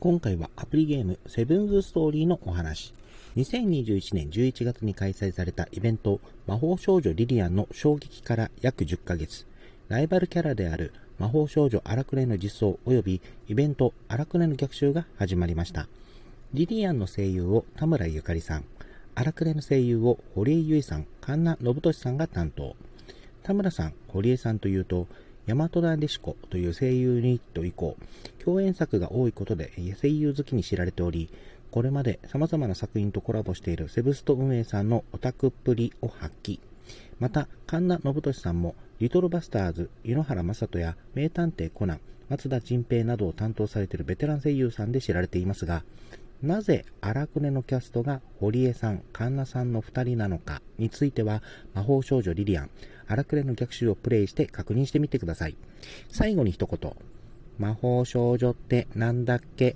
今回はアプリゲームセブンズストーリーのお話。2021年11月に開催されたイベント魔法少女リリアンの衝撃から約10ヶ月。ライバルキャラである魔法少女荒くれの実装及びイベント荒くれの逆襲が始まりました。リリアンの声優を田村ゆかりさん、荒くれの声優を堀江由衣さん、神奈信俊さんが担当。田村さん、堀江さんというと、大和田デシコという声優ユニット以降、共演作が多いことで声優好きに知られており、これまで様々な作品とコラボしているセブスト運営さんのオタクっぷりを発揮。また、神田信俊さんも、リトルバスターズ、井ノ原正人や名探偵コナン、松田迅平などを担当されているベテラン声優さんで知られていますが、なぜ荒くねのキャストが堀江さん、神奈さんの2人なのかについては、魔法少女リリアン、荒くねの逆襲をプレイして確認してみてください。最後に一言。魔法少女ってなんだっけ？